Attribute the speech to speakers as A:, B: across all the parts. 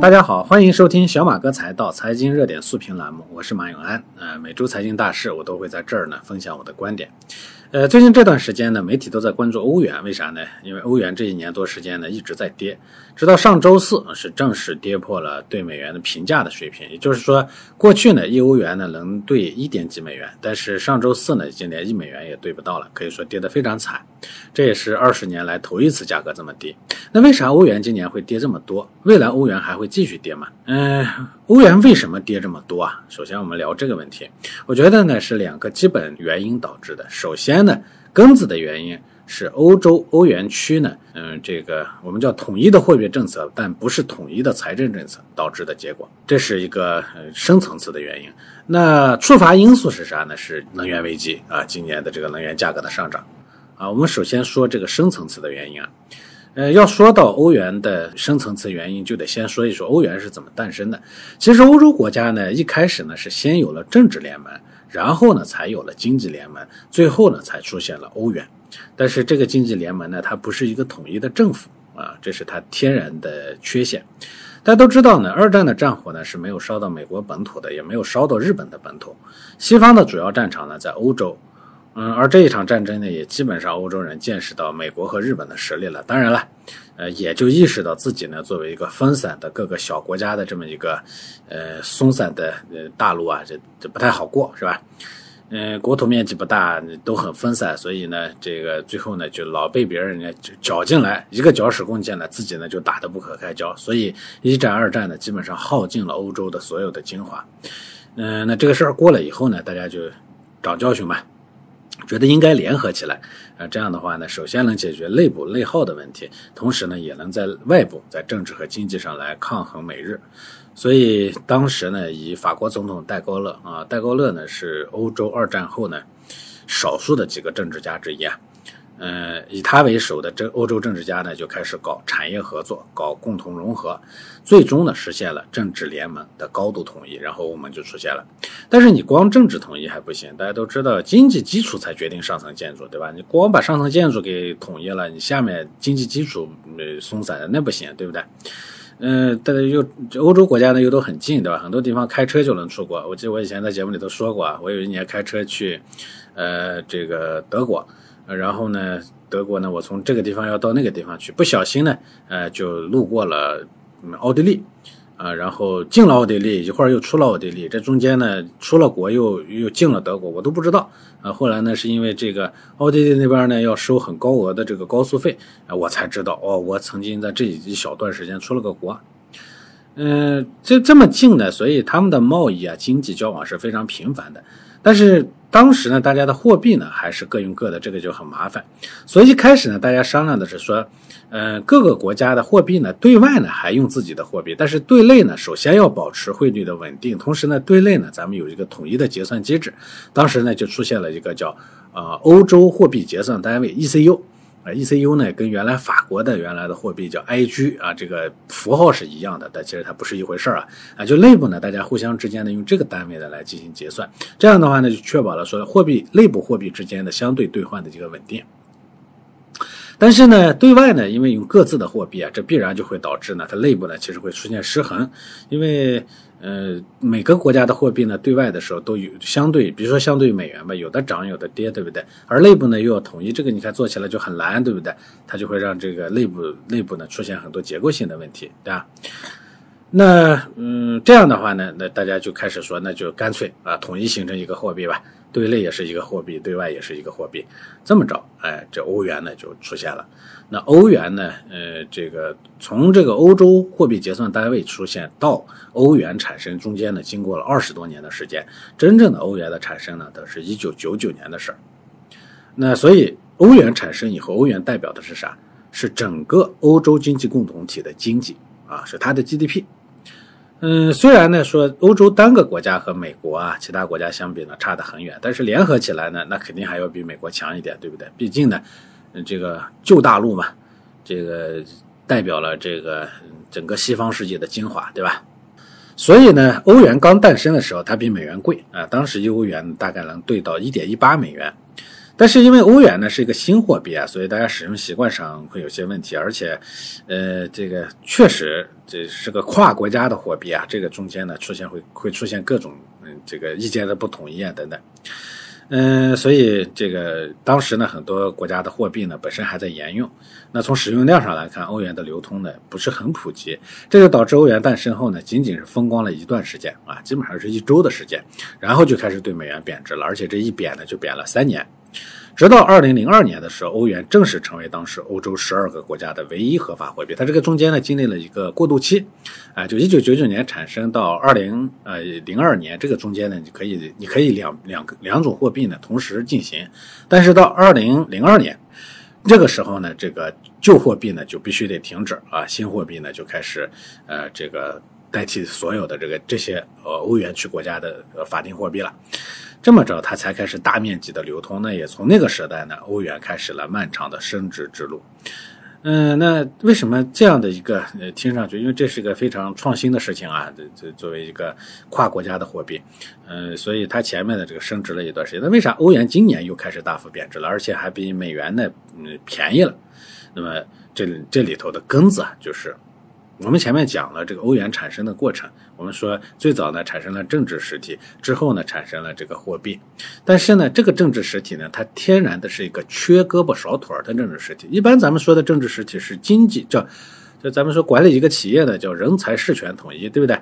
A: 大家好，欢迎收听小马哥财道财经热点速评栏目，我是马永安。呃，每周财经大事我都会在这儿呢分享我的观点。呃，最近这段时间呢，媒体都在关注欧元，为啥呢？因为欧元这一年多时间呢一直在跌，直到上周四是正式跌破了对美元的平价的水平。也就是说，过去呢一欧元呢能兑一点几美元，但是上周四呢已经连一美元也兑不到了，可以说跌得非常惨。这也是二十年来头一次价格这么低。那为啥欧元今年会跌这么多？未来欧元还会继续跌吗？嗯，欧元为什么跌这么多啊？首先我们聊这个问题，我觉得呢是两个基本原因导致的。首先呢，根子的原因是欧洲欧元区呢，嗯，这个我们叫统一的货币政策，但不是统一的财政政策导致的结果，这是一个深层次的原因。那触发因素是啥呢？是能源危机啊，今年的这个能源价格的上涨啊。我们首先说这个深层次的原因啊，呃，要说到欧元的深层次原因，就得先说一说欧元是怎么诞生的。其实欧洲国家呢，一开始呢是先有了政治联盟。然后呢，才有了经济联盟，最后呢，才出现了欧元。但是这个经济联盟呢，它不是一个统一的政府啊，这是它天然的缺陷。大家都知道呢，二战的战火呢是没有烧到美国本土的，也没有烧到日本的本土。西方的主要战场呢在欧洲，嗯，而这一场战争呢，也基本上欧洲人见识到美国和日本的实力了。当然了。呃，也就意识到自己呢，作为一个分散的各个小国家的这么一个，呃，松散的呃大陆啊，这这不太好过，是吧？嗯，国土面积不大，都很分散，所以呢，这个最后呢，就老被别人呢就搅进来，一个搅屎棍进来，自己呢就打得不可开交，所以一战、二战呢，基本上耗尽了欧洲的所有的精华。嗯，那这个事儿过了以后呢，大家就长教训吧。觉得应该联合起来，啊，这样的话呢，首先能解决内部内耗的问题，同时呢，也能在外部在政治和经济上来抗衡美日。所以当时呢，以法国总统戴高乐啊，戴高乐呢是欧洲二战后呢少数的几个政治家之一啊。嗯，以他为首的这欧洲政治家呢，就开始搞产业合作，搞共同融合，最终呢实现了政治联盟的高度统一，然后我们就出现了。但是你光政治统一还不行，大家都知道经济基础才决定上层建筑，对吧？你光把上层建筑给统一了，你下面经济基础呃松散的那不行，对不对？嗯，但是又欧洲国家呢又都很近，对吧？很多地方开车就能出国。我记得我以前在节目里头说过啊，我有一年开车去，呃，这个德国。然后呢，德国呢，我从这个地方要到那个地方去，不小心呢，呃，就路过了奥地利，啊，然后进了奥地利，一会儿又出了奥地利，这中间呢，出了国又又进了德国，我都不知道，啊，后来呢，是因为这个奥地利那边呢要收很高额的这个高速费，啊，我才知道，哦，我曾经在这一小段时间出了个国，嗯，这这么近呢，所以他们的贸易啊，经济交往是非常频繁的，但是。当时呢，大家的货币呢还是各用各的，这个就很麻烦。所以一开始呢，大家商量的是说，呃，各个国家的货币呢，对外呢还用自己的货币，但是对内呢，首先要保持汇率的稳定，同时呢，对内呢，咱们有一个统一的结算机制。当时呢，就出现了一个叫呃欧洲货币结算单位 ECU。啊，ECU 呢，跟原来法国的原来的货币叫 IG 啊，这个符号是一样的，但其实它不是一回事儿啊。啊，就内部呢，大家互相之间呢，用这个单位的来进行结算，这样的话呢，就确保了说货币内部货币之间的相对兑换的这个稳定。但是呢，对外呢，因为用各自的货币啊，这必然就会导致呢，它内部呢其实会出现失衡，因为。呃，每个国家的货币呢，对外的时候都有相对，比如说相对美元吧，有的涨，有的跌，对不对？而内部呢又要统一，这个你看做起来就很难，对不对？它就会让这个内部内部呢出现很多结构性的问题，对吧？那嗯，这样的话呢，那大家就开始说，那就干脆啊，统一形成一个货币吧，对内也是一个货币，对外也是一个货币，这么着，哎，这欧元呢就出现了。那欧元呢？呃，这个从这个欧洲货币结算单位出现到欧元产生中间呢，经过了二十多年的时间。真正的欧元的产生呢，都是一九九九年的事儿。那所以欧元产生以后，欧元代表的是啥？是整个欧洲经济共同体的经济啊，是它的 GDP。嗯，虽然呢说欧洲单个国家和美国啊其他国家相比呢差得很远，但是联合起来呢，那肯定还要比美国强一点，对不对？毕竟呢。这个旧大陆嘛，这个代表了这个整个西方世界的精华，对吧？所以呢，欧元刚诞生的时候，它比美元贵啊。当时一欧元大概能兑到一点一八美元，但是因为欧元呢是一个新货币啊，所以大家使用习惯上会有些问题，而且，呃，这个确实这是个跨国家的货币啊，这个中间呢出现会会出现各种嗯这个意见的不统一啊等等。嗯，所以这个当时呢，很多国家的货币呢本身还在沿用。那从使用量上来看，欧元的流通呢不是很普及，这就导致欧元诞生后呢，仅仅是风光了一段时间啊，基本上是一周的时间，然后就开始对美元贬值了，而且这一贬呢就贬了三年。直到二零零二年的时候，欧元正式成为当时欧洲十二个国家的唯一合法货币。它这个中间呢，经历了一个过渡期，啊，就一九九九年产生到二零呃零二年这个中间呢，你可以你可以两两个两种货币呢同时进行，但是到二零零二年这个时候呢，这个旧货币呢就必须得停止啊，新货币呢就开始呃这个代替所有的这个这些呃欧元区国家的法定货币了。这么着，它才开始大面积的流通。那也从那个时代呢，欧元开始了漫长的升值之路。嗯，那为什么这样的一个呃，听上去，因为这是一个非常创新的事情啊，这这作为一个跨国家的货币，嗯，所以它前面的这个升值了一段时间。那为啥欧元今年又开始大幅贬值了，而且还比美元呢，嗯，便宜了？那么这这里头的根子啊，就是。我们前面讲了这个欧元产生的过程，我们说最早呢产生了政治实体，之后呢产生了这个货币，但是呢这个政治实体呢它天然的是一个缺胳膊少腿的政治实体。一般咱们说的政治实体是经济叫，就咱们说管理一个企业的叫人才事权统一，对不对？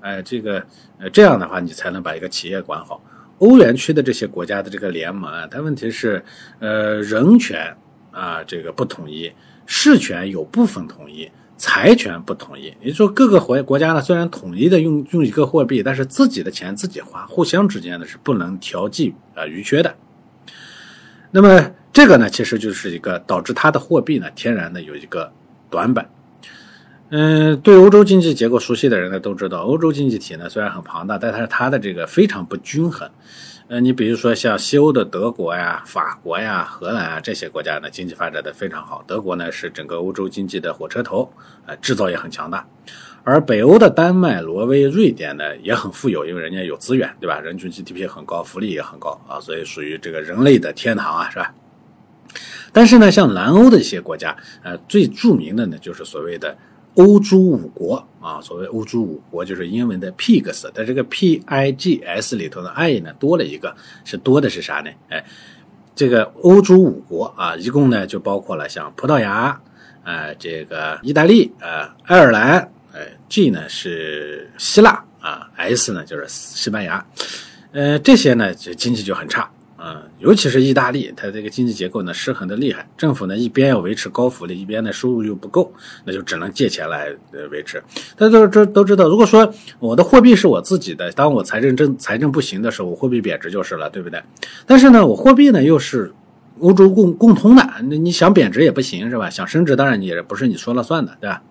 A: 哎，这个呃这样的话你才能把一个企业管好。欧元区的这些国家的这个联盟啊，它问题是呃人权啊这个不统一，事权有部分统一。财权不统一，也就是说，各个国国家呢，虽然统一的用用一个货币，但是自己的钱自己花，互相之间呢是不能调剂啊余缺的。那么这个呢，其实就是一个导致它的货币呢天然的有一个短板。嗯，对欧洲经济结构熟悉的人呢都知道，欧洲经济体呢虽然很庞大，但是它的这个非常不均衡。呃，你比如说像西欧的德国呀、法国呀、荷兰啊这些国家呢，经济发展的非常好。德国呢是整个欧洲经济的火车头，呃，制造业很强大。而北欧的丹麦、挪威、瑞典呢也很富有，因为人家有资源，对吧？人均 GDP 很高，福利也很高啊，所以属于这个人类的天堂啊，是吧？但是呢，像南欧的一些国家，呃，最著名的呢就是所谓的。欧洲五国啊，所谓欧洲五国就是英文的 pigs，在这个 p i g s 里头的 i 呢多了一个，是多的是啥呢？哎，这个欧洲五国啊，一共呢就包括了像葡萄牙，呃，这个意大利，呃，爱尔兰，呃，G 呢是希腊啊，S 呢就是西班牙，呃，这些呢就经济就很差。嗯，尤其是意大利，它这个经济结构呢失衡的厉害，政府呢一边要维持高福利，一边呢收入又不够，那就只能借钱来呃维持。大家都这都知道，如果说我的货币是我自己的，当我财政政财政不行的时候，我货币贬值就是了，对不对？但是呢，我货币呢又是欧洲共共通的，那你想贬值也不行，是吧？想升值，当然也不是你说了算的，对吧？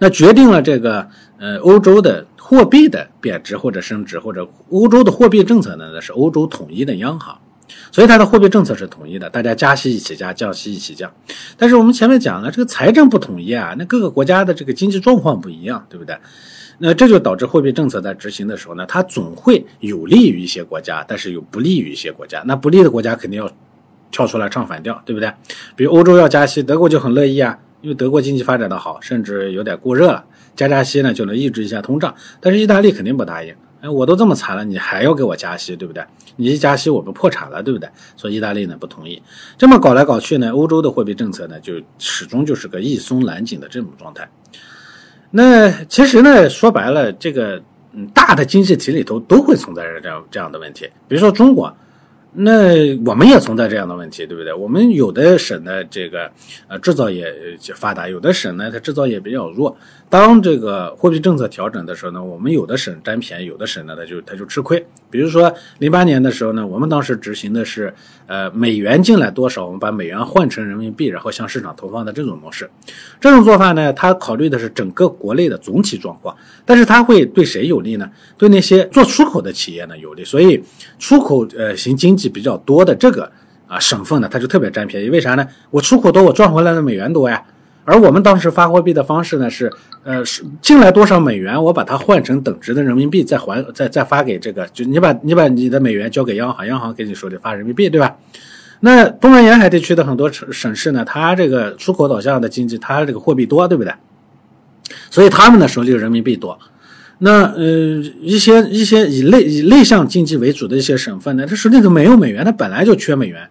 A: 那决定了这个呃欧洲的。货币的贬值或者升值，或者欧洲的货币政策呢？那是欧洲统一的央行，所以它的货币政策是统一的，大家加息一起加，降息一起降。但是我们前面讲了，这个财政不统一啊，那各个国家的这个经济状况不一样，对不对？那这就导致货币政策在执行的时候呢，它总会有利于一些国家，但是又不利于一些国家。那不利的国家肯定要跳出来唱反调，对不对？比如欧洲要加息，德国就很乐意啊，因为德国经济发展的好，甚至有点过热了。加加息呢，就能抑制一下通胀，但是意大利肯定不答应。哎，我都这么惨了，你还要给我加息，对不对？你一加息，我们破产了，对不对？所以意大利呢不同意。这么搞来搞去呢，欧洲的货币政策呢，就始终就是个易松难紧的这种状态。那其实呢，说白了，这个嗯大的经济体里头都会存在着这样这样的问题，比如说中国。那我们也存在这样的问题，对不对？我们有的省的，这个呃制造业发达，有的省呢它制造业比较弱。当这个货币政策调整的时候呢，我们有的省占便宜，有的省呢它就它就吃亏。比如说零八年的时候呢，我们当时执行的是呃美元进来多少，我们把美元换成人民币，然后向市场投放的这种模式。这种做法呢，它考虑的是整个国内的总体状况，但是它会对谁有利呢？对那些做出口的企业呢有利。所以出口呃型经济。比较多的这个啊省份呢，它就特别占便宜，为啥呢？我出口多，我赚回来的美元多呀，而我们当时发货币的方式呢是，呃，进来多少美元，我把它换成等值的人民币，再还再再发给这个，就你把你把你的美元交给央行，央行给你手里发人民币，对吧？那东南沿海地区的很多省省市呢，它这个出口导向的经济，它这个货币多，对不对？所以他们的手里人民币多。那呃一些一些以内以内向经济为主的一些省份呢，它手里头没有美元，它本来就缺美元。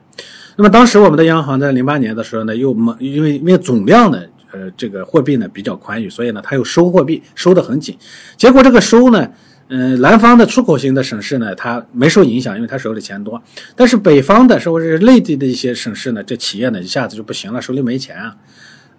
A: 那么当时我们的央行在零八年的时候呢，又没因为因为总量呢，呃这个货币呢比较宽裕，所以呢它又收货币收得很紧。结果这个收呢，嗯南方的出口型的省市呢，它没受影响，因为它手里钱多。但是北方的说是内地的一些省市呢，这企业呢一下子就不行了，手里没钱啊。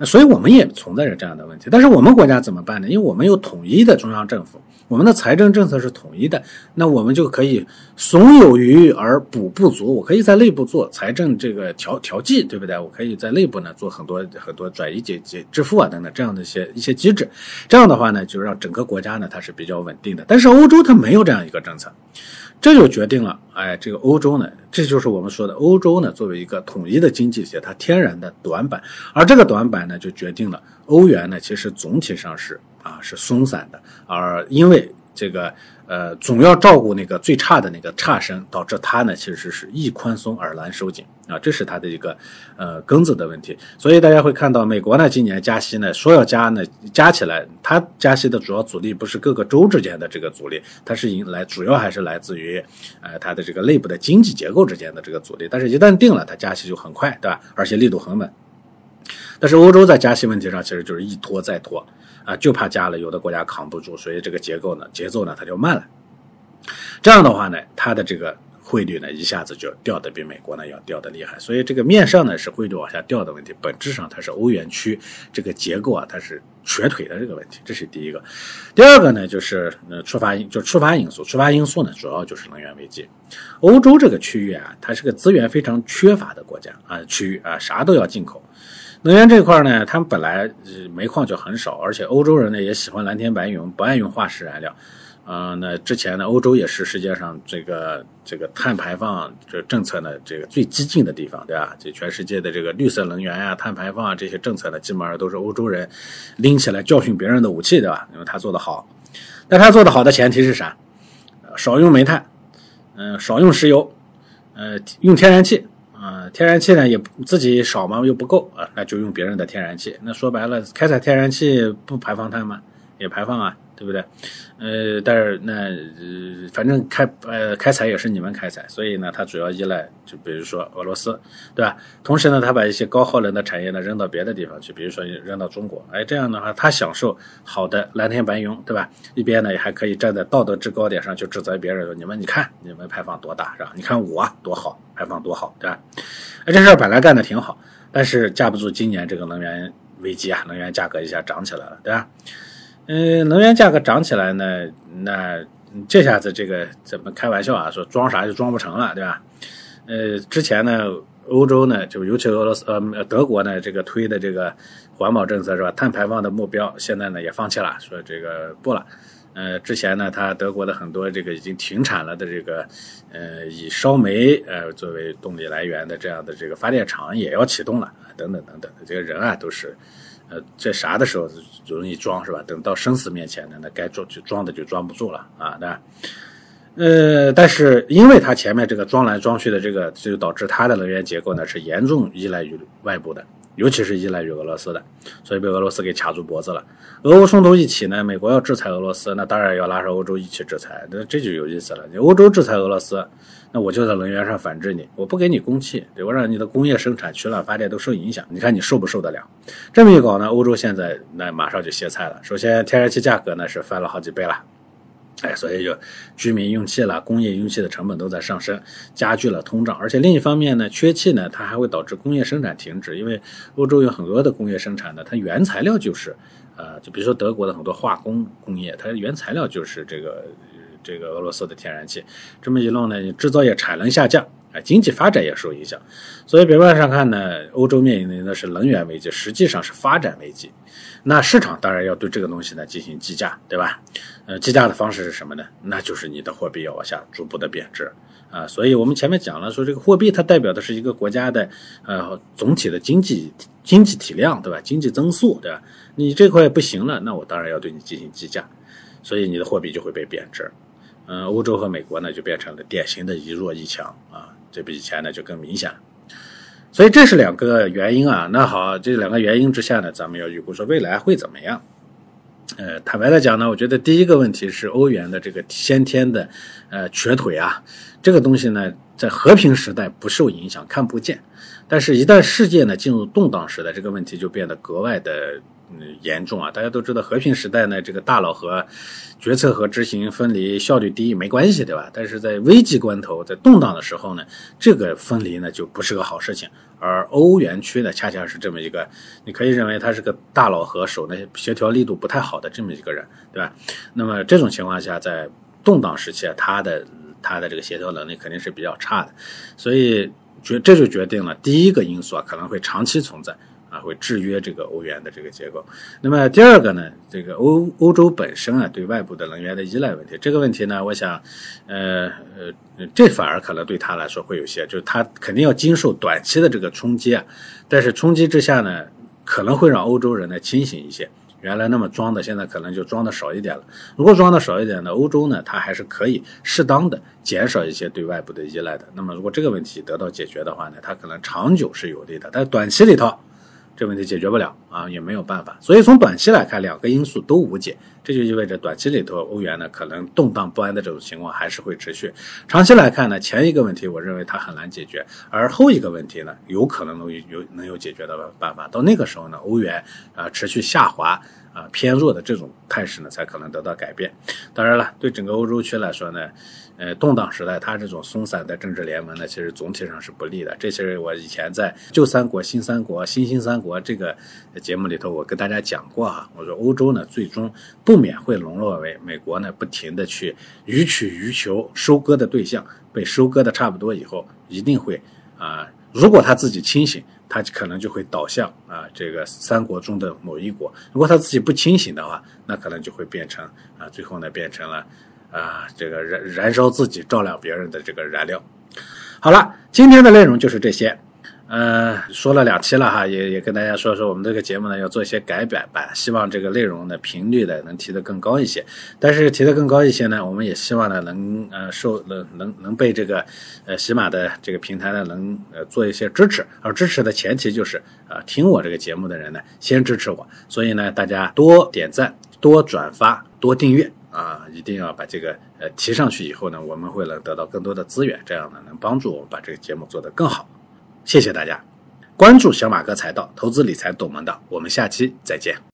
A: 所以我们也存在着这样的问题，但是我们国家怎么办呢？因为我们有统一的中央政府，我们的财政政策是统一的，那我们就可以怂有余而补不足。我可以在内部做财政这个调调剂，对不对？我可以在内部呢做很多很多转移解解支付啊等等这样的一些一些机制。这样的话呢，就让整个国家呢它是比较稳定的。但是欧洲它没有这样一个政策。这就决定了，哎，这个欧洲呢，这就是我们说的欧洲呢，作为一个统一的经济体，它天然的短板，而这个短板呢，就决定了欧元呢，其实总体上是啊是松散的，而因为这个。呃，总要照顾那个最差的那个差生，导致它呢其实是易宽松而难收紧啊，这是它的一个呃根子的问题。所以大家会看到，美国呢今年加息呢，说要加呢，加起来，它加息的主要阻力不是各个州之间的这个阻力，它是引来主要还是来自于呃它的这个内部的经济结构之间的这个阻力。但是，一旦定了，它加息就很快，对吧？而且力度很稳。但是欧洲在加息问题上其实就是一拖再拖。啊，就怕加了，有的国家扛不住，所以这个结构呢，节奏呢，它就慢了。这样的话呢，它的这个汇率呢，一下子就掉的比美国呢要掉的厉害。所以这个面上呢是汇率往下掉的问题，本质上它是欧元区这个结构啊，它是瘸腿的这个问题。这是第一个。第二个呢，就是呃触发因，就触发因素。触发因素呢，主要就是能源危机。欧洲这个区域啊，它是个资源非常缺乏的国家啊，区域啊，啥都要进口。能源这块呢，他们本来煤矿就很少，而且欧洲人呢也喜欢蓝天白云，不爱用化石燃料。啊，那之前呢，欧洲也是世界上这个这个碳排放这政策呢这个最激进的地方，对吧？这全世界的这个绿色能源啊、碳排放啊这些政策呢，基本上都是欧洲人拎起来教训别人的武器，对吧？因为他做的好。但他做的好的前提是啥？少用煤炭，嗯，少用石油，呃，用天然气。天然气呢也自己少嘛，又不够啊，那就用别人的天然气。那说白了，开采天然气不排放碳吗？也排放啊。对不对？呃，但是那呃，反正开呃开采也是你们开采，所以呢，它主要依赖就比如说俄罗斯，对吧？同时呢，它把一些高耗能的产业呢扔到别的地方去，比如说扔到中国，哎，这样的话，它享受好的蓝天白云，对吧？一边呢也还可以站在道德制高点上去指责别人，你们你看你们排放多大是吧？你看我多好，排放多好，对吧？哎，这事儿本来干的挺好，但是架不住今年这个能源危机啊，能源价格一下涨起来了，对吧？嗯，能源价格涨起来呢，那这下子这个怎么开玩笑啊？说装啥就装不成了，对吧？呃，之前呢，欧洲呢，就尤其俄罗斯呃德国呢，这个推的这个环保政策是吧？碳排放的目标现在呢也放弃了，说这个不了。呃，之前呢，他德国的很多这个已经停产了的这个呃以烧煤呃作为动力来源的这样的这个发电厂也要启动了，等等等等，这个人啊都是。呃，这啥的时候容易装是吧？等到生死面前呢，那该装就装的就装不住了啊，对？呃，但是因为它前面这个装来装去的这个，就导致它的能源结构呢是严重依赖于外部的，尤其是依赖于俄罗斯的，所以被俄罗斯给卡住脖子了。俄乌冲突一起呢，美国要制裁俄罗斯，那当然要拉上欧洲一起制裁，那这就有意思了。你欧洲制裁俄罗斯。那我就在能源上反制你，我不给你供气，对我让你的工业生产、取暖发电都受影响。你看你受不受得了？这么一搞呢，欧洲现在那马上就歇菜了。首先，天然气价格呢是翻了好几倍了，哎，所以就居民用气了，工业用气的成本都在上升，加剧了通胀。而且另一方面呢，缺气呢，它还会导致工业生产停止，因为欧洲有很多的工业生产的，它原材料就是，呃，就比如说德国的很多化工工业，它原材料就是这个。这个俄罗斯的天然气，这么一弄呢，制造业产能下降，啊，经济发展也受影响。所以表面上看呢，欧洲面临的是能源危机，实际上是发展危机。那市场当然要对这个东西呢进行计价，对吧？呃，计价的方式是什么呢？那就是你的货币要往下逐步的贬值。啊，所以我们前面讲了，说这个货币它代表的是一个国家的呃总体的经济经济体量，对吧？经济增速，对吧？你这块不行了，那我当然要对你进行计价，所以你的货币就会被贬值。嗯，欧洲和美国呢就变成了典型的一弱一强啊，这比以前呢就更明显了。所以这是两个原因啊。那好，这两个原因之下呢，咱们要预估说未来会怎么样。呃，坦白的讲呢，我觉得第一个问题是欧元的这个先天的呃瘸腿啊，这个东西呢，在和平时代不受影响，看不见，但是一旦世界呢进入动荡时代，这个问题就变得格外的。嗯，严重啊！大家都知道，和平时代呢，这个大佬和决策和执行分离，效率低没关系，对吧？但是在危机关头，在动荡的时候呢，这个分离呢就不是个好事情。而欧元区呢，恰恰是这么一个，你可以认为他是个大佬和手呢协调力度不太好的这么一个人，对吧？那么这种情况下，在动荡时期啊，他的他的这个协调能力肯定是比较差的，所以决这就决定了第一个因素啊，可能会长期存在。啊，会制约这个欧元的这个结构。那么第二个呢，这个欧欧洲本身啊，对外部的能源的依赖问题，这个问题呢，我想，呃呃，这反而可能对他来说会有些，就是他肯定要经受短期的这个冲击啊。但是冲击之下呢，可能会让欧洲人呢清醒一些。原来那么装的，现在可能就装的少一点了。如果装的少一点呢，欧洲呢，它还是可以适当的减少一些对外部的依赖的。那么如果这个问题得到解决的话呢，它可能长久是有利的。但短期里头，这问题解决不了啊，也没有办法。所以从短期来看，两个因素都无解，这就意味着短期里头欧元呢可能动荡不安的这种情况还是会持续。长期来看呢，前一个问题我认为它很难解决，而后一个问题呢有可能能有能有解决的办法。到那个时候呢，欧元啊持续下滑。啊，偏弱的这种态势呢，才可能得到改变。当然了，对整个欧洲区来说呢，呃，动荡时代，它这种松散的政治联盟呢，其实总体上是不利的。这是我以前在旧三国、新三国、新兴三国这个节目里头，我跟大家讲过哈。我说欧洲呢，最终不免会沦落为美国呢，不停的去予取予求，收割的对象被收割的差不多以后，一定会啊，如果他自己清醒。他可能就会倒向啊，这个三国中的某一国。如果他自己不清醒的话，那可能就会变成啊，最后呢变成了啊，这个燃燃烧自己照亮别人的这个燃料。好了，今天的内容就是这些。呃，说了两期了哈，也也跟大家说说我们这个节目呢要做一些改版吧，希望这个内容的频率呢能提得更高一些。但是提得更高一些呢，我们也希望呢能呃受能能能被这个呃喜马的这个平台呢能呃做一些支持，而支持的前提就是啊听我这个节目的人呢先支持我，所以呢大家多点赞、多转发、多订阅啊，一定要把这个呃提上去以后呢，我们会能得到更多的资源，这样呢能帮助我们把这个节目做得更好。谢谢大家关注小马哥财道投资理财懂门道，我们下期再见。